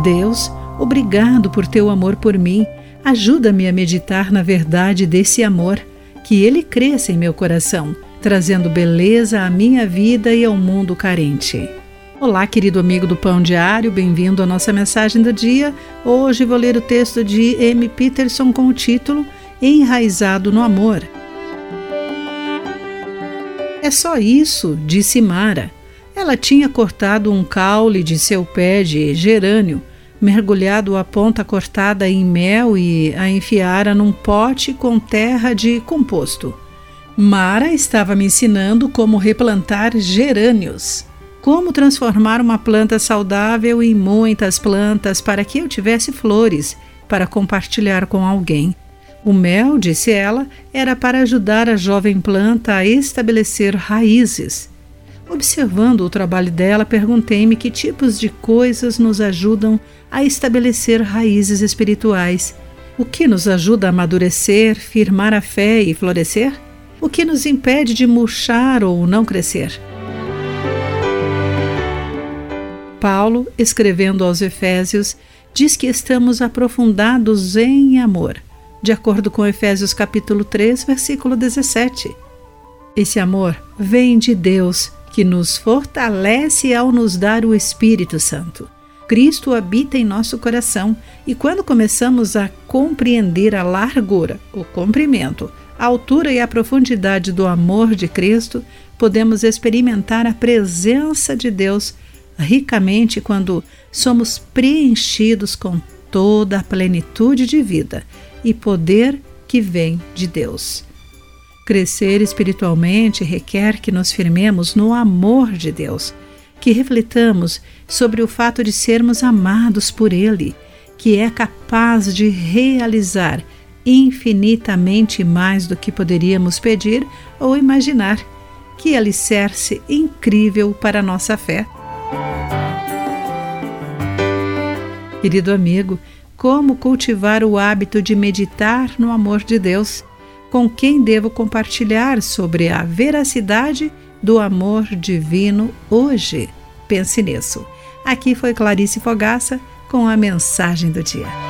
Deus, obrigado por teu amor por mim. Ajuda-me a meditar na verdade desse amor, que ele cresça em meu coração, trazendo beleza à minha vida e ao mundo carente. Olá, querido amigo do Pão Diário, bem-vindo à nossa mensagem do dia. Hoje vou ler o texto de M. Peterson com o título Enraizado no Amor. É só isso, disse Mara. Ela tinha cortado um caule de seu pé de gerânio, mergulhado a ponta cortada em mel e a enfiara num pote com terra de composto. Mara estava me ensinando como replantar gerânios. Como transformar uma planta saudável em muitas plantas para que eu tivesse flores para compartilhar com alguém. O mel, disse ela, era para ajudar a jovem planta a estabelecer raízes. Observando o trabalho dela, perguntei-me que tipos de coisas nos ajudam a estabelecer raízes espirituais. O que nos ajuda a amadurecer, firmar a fé e florescer? O que nos impede de murchar ou não crescer? Paulo, escrevendo aos Efésios, diz que estamos aprofundados em amor, de acordo com Efésios capítulo 3, versículo 17. Esse amor vem de Deus que nos fortalece ao nos dar o Espírito Santo. Cristo habita em nosso coração e quando começamos a compreender a largura, o comprimento, a altura e a profundidade do amor de Cristo, podemos experimentar a presença de Deus ricamente quando somos preenchidos com toda a plenitude de vida e poder que vem de Deus. Crescer espiritualmente requer que nos firmemos no amor de Deus, que reflitamos sobre o fato de sermos amados por Ele, que é capaz de realizar infinitamente mais do que poderíamos pedir ou imaginar. Que alicerce incrível para a nossa fé. Querido amigo, como cultivar o hábito de meditar no amor de Deus? Com quem devo compartilhar sobre a veracidade do amor divino hoje. Pense nisso. Aqui foi Clarice Fogaça com a mensagem do dia.